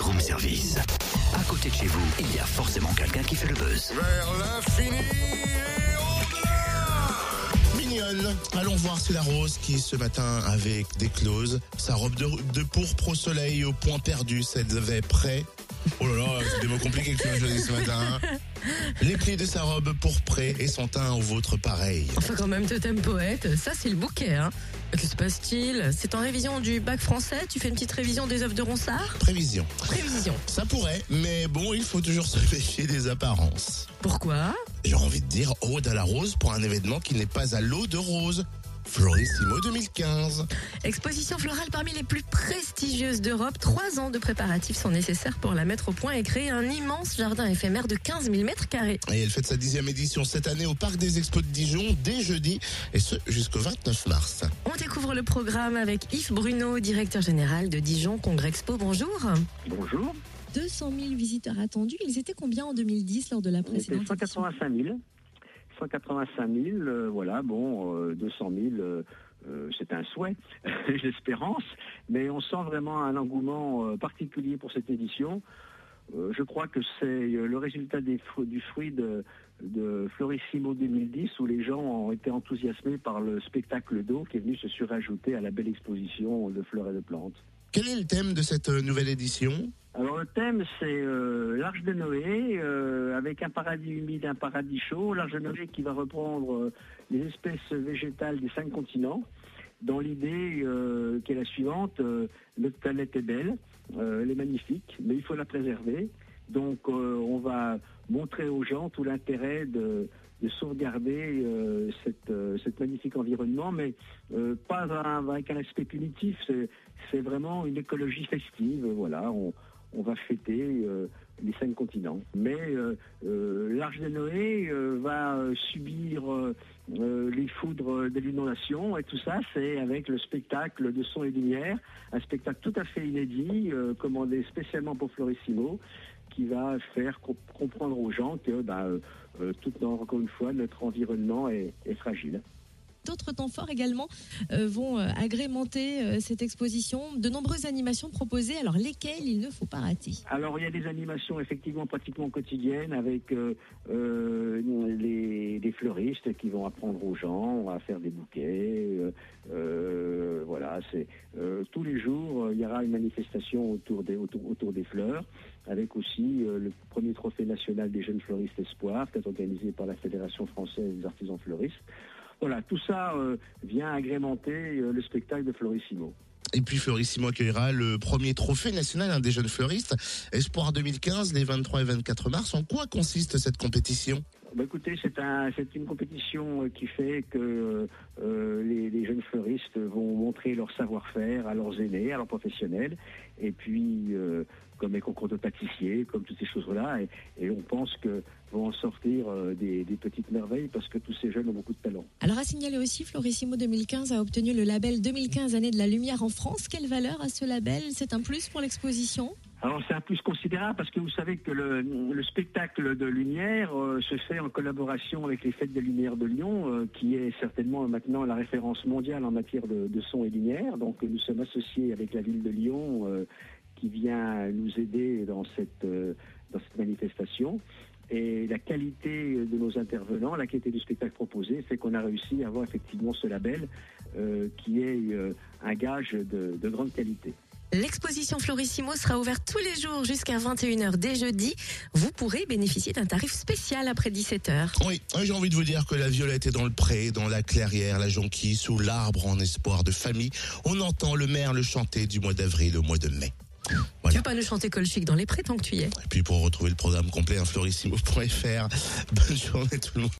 Room Service. À côté de chez vous, il y a forcément quelqu'un qui fait le buzz. Vers l'infini allons voir si la rose qui ce matin avait déclose sa robe de, de pourpre au soleil au point perdu, cette avait prêt. Oh là là, c'est des mots compliqués que tu m'as ce matin. hein. Les plis de sa robe pourprée et son teint au vôtre pareil. Enfin, quand même, totem poète, ça c'est le bouquet. Hein. Que se passe-t-il? C'est en révision du bac français? Tu fais une petite révision des œuvres de Ronsard? Prévision. Prévision. Ça pourrait, mais bon, il faut toujours se méfier des apparences. Pourquoi? J'ai envie de dire ode à la rose pour un événement qui n'est pas à l'eau de rose. Florissimo 2015. Exposition florale parmi les plus prestigieuses d'Europe. Trois ans de préparatifs sont nécessaires pour la mettre au point et créer un immense jardin éphémère de 15 000 mètres carrés. Et elle fête sa dixième édition cette année au Parc des Expos de Dijon dès jeudi, et ce jusqu'au 29 mars. On découvre le programme avec Yves Bruno, directeur général de Dijon Congrès Expo. Bonjour. Bonjour. 200 000 visiteurs attendus. Ils étaient combien en 2010 lors de la précédente édition? 185 000. 185 000, euh, voilà, bon, euh, 200 000, euh, euh, c'est un souhait, l'espérance, mais on sent vraiment un engouement euh, particulier pour cette édition. Euh, je crois que c'est euh, le résultat du fruit de, de Florissimo 2010 où les gens ont été enthousiasmés par le spectacle d'eau qui est venu se surajouter à la belle exposition de fleurs et de plantes. Quel est le thème de cette euh, nouvelle édition? Le thème c'est euh, l'Arche de Noé euh, avec un paradis humide, un paradis chaud. L'Arche de Noé qui va reprendre euh, les espèces végétales des cinq continents dans l'idée qui est la suivante, notre planète est belle, elle est magnifique, mais il faut la préserver. Donc on va montrer aux gens tout l'intérêt de, de sauvegarder euh, cette, cet magnifique environnement, mais pas avec un aspect punitif, c'est vraiment une écologie festive. Voilà, on, on va fêter euh, les cinq continents. Mais euh, euh, l'Arche de Noé va subir les foudres de l'inondation et tout ça, c'est avec le spectacle de son et lumière, un spectacle tout à fait inédit, commandé spécialement pour Florissimo, qui va faire comp- comprendre aux gens que, bah, euh, euh, tout, encore une fois, notre environnement est fragile. D'autres temps forts également euh, vont euh, agrémenter euh, cette exposition. De nombreuses animations proposées, alors lesquelles il ne faut pas rater? Alors il y a des animations effectivement pratiquement quotidiennes avec euh, fleuristes qui vont apprendre aux gens à faire des bouquets. voilà, c'est tous les jours il y aura une manifestation autour des autour, autour des fleurs, avec aussi le premier trophée national des jeunes fleuristes espoirs qui est organisé par la Fédération française des artisans fleuristes. Voilà, tout ça euh, vient agrémenter euh, le spectacle de Florissimo. Et puis Florissimo accueillera le premier trophée national hein, des jeunes fleuristes, Espoir 2015, les 23 et 24 mars. En quoi consiste cette compétition? Bah, écoutez, c'est un, c'est une compétition euh, qui fait que euh, les, les jeunes fleuristes vont montrer leur savoir-faire à leurs aînés, à leurs professionnels, et puis euh, comme les concours de pâtissiers, comme toutes ces choses-là, et, et on pense que vont en sortir euh, des, des petites merveilles parce que tous ces jeunes ont beaucoup de talent. Alors à signaler aussi, Florissimo 2015 a obtenu le label 2015 année de la lumière en France. Quelle valeur a ce label? C'est un plus pour l'exposition? Alors c'est un plus considérable parce que vous savez que le, le spectacle de lumière euh, se fait en collaboration avec les Fêtes des Lumières de Lyon, euh, qui est certainement maintenant la référence mondiale en matière de, de son et lumière. Donc nous sommes associés avec la ville de Lyon euh, qui vient nous aider dans cette, euh, dans cette manifestation. Et la qualité de nos intervenants, la qualité du spectacle proposé, fait qu'on a réussi à avoir effectivement ce label euh, qui est euh, un gage de- de grande qualité. L'exposition Florissimo sera ouverte tous les jours jusqu'à 21h dès jeudi. Vous pourrez bénéficier d'un tarif spécial après 17h. Oui, j'ai envie de vous dire que la violette est dans le pré, dans la clairière, la jonquille, sous l'arbre en espoir de famille. On entend le merle chanter du mois d'avril au mois de mai. Tu Voilà. veux pas nous chanter Colchic dans les prés tant que tu y es Et puis pour retrouver le programme complet, un florissimo.fr. Bonne journée tout le monde.